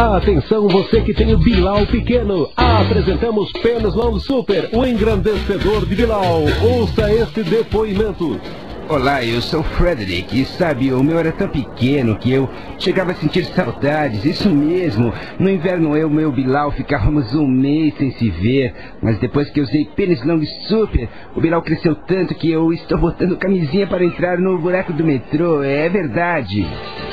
Atenção, você que tem o Bilal pequeno. Apresentamos Penas Long Super, o engrandecedor de Bilal. Ouça este depoimento. Olá, eu sou o Frederick e sabe, o meu era tão pequeno que eu chegava a sentir saudades, isso mesmo. No inverno eu e meu Bilal ficávamos um mês sem se ver, mas depois que eu usei Pênis Long Super, o Bilal cresceu tanto que eu estou botando camisinha para entrar no buraco do metrô, é verdade.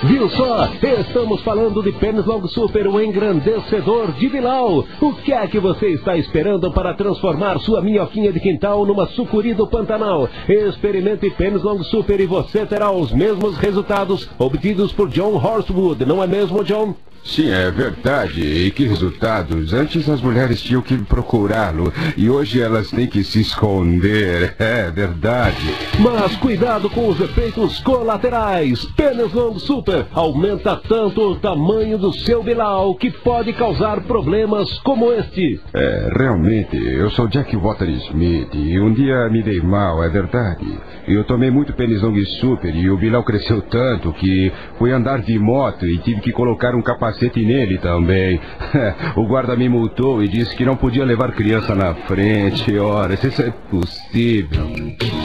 Viu só? Estamos falando de Pênis Long Super, o engrandecedor de Bilal. O que é que você está esperando para transformar sua minhoquinha de quintal numa sucuri do Pantanal? Experimente Pênis Long Super e você terá os mesmos resultados obtidos por John Horsewood, não é mesmo, John? Sim, é verdade. E que resultados? Antes as mulheres tinham que procurá-lo e hoje elas têm que se esconder. É verdade. Mas cuidado com os efeitos colaterais. Pênis Long Super aumenta tanto o tamanho do seu Bilal que pode causar problemas como este. É, realmente, eu sou Jack Walter Smith e um dia me dei mal, é verdade. Eu tomei muito Pênis Long Super e o Bilal cresceu tanto que fui andar de moto e tive que colocar um capacete nele também. o guarda me multou e disse que não podia levar criança na frente. Ora, se isso é possível.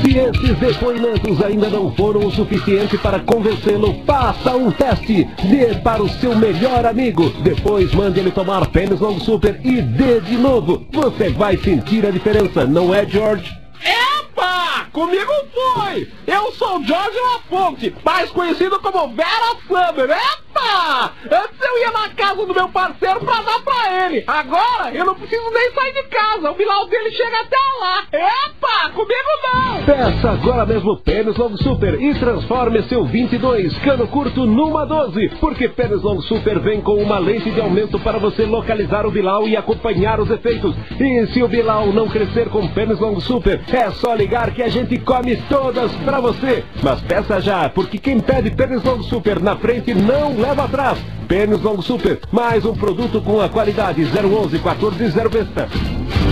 Se esses depoimentos ainda não foram o suficiente para convencê-lo, faça um teste. Dê para o seu melhor amigo. Depois mande ele tomar Pênis Long Super e dê de novo. Você vai sentir a diferença, não é, George? Epa! Comigo foi! Eu sou George Lafonte, mais conhecido como Vera Summer. Epa! Antes eu ia na casa do meu parceiro pra dar pra ele. Agora eu não preciso nem sair de casa. O Bilal dele chega até lá. Epa! Comigo não! Peça agora mesmo Pênis Long Super e transforme seu 22 cano curto numa 12. Porque Pênis Long Super vem com uma lente de aumento para você localizar o Bilal e acompanhar os efeitos. E se o Bilal não crescer com Pênis Long Super, é só ligar que a gente come todas pra você. Mas peça já, porque quem pede Pênis Long Super na frente não leva atrás. Pênis Long Super, mais um produto com a qualidade 011 14 060.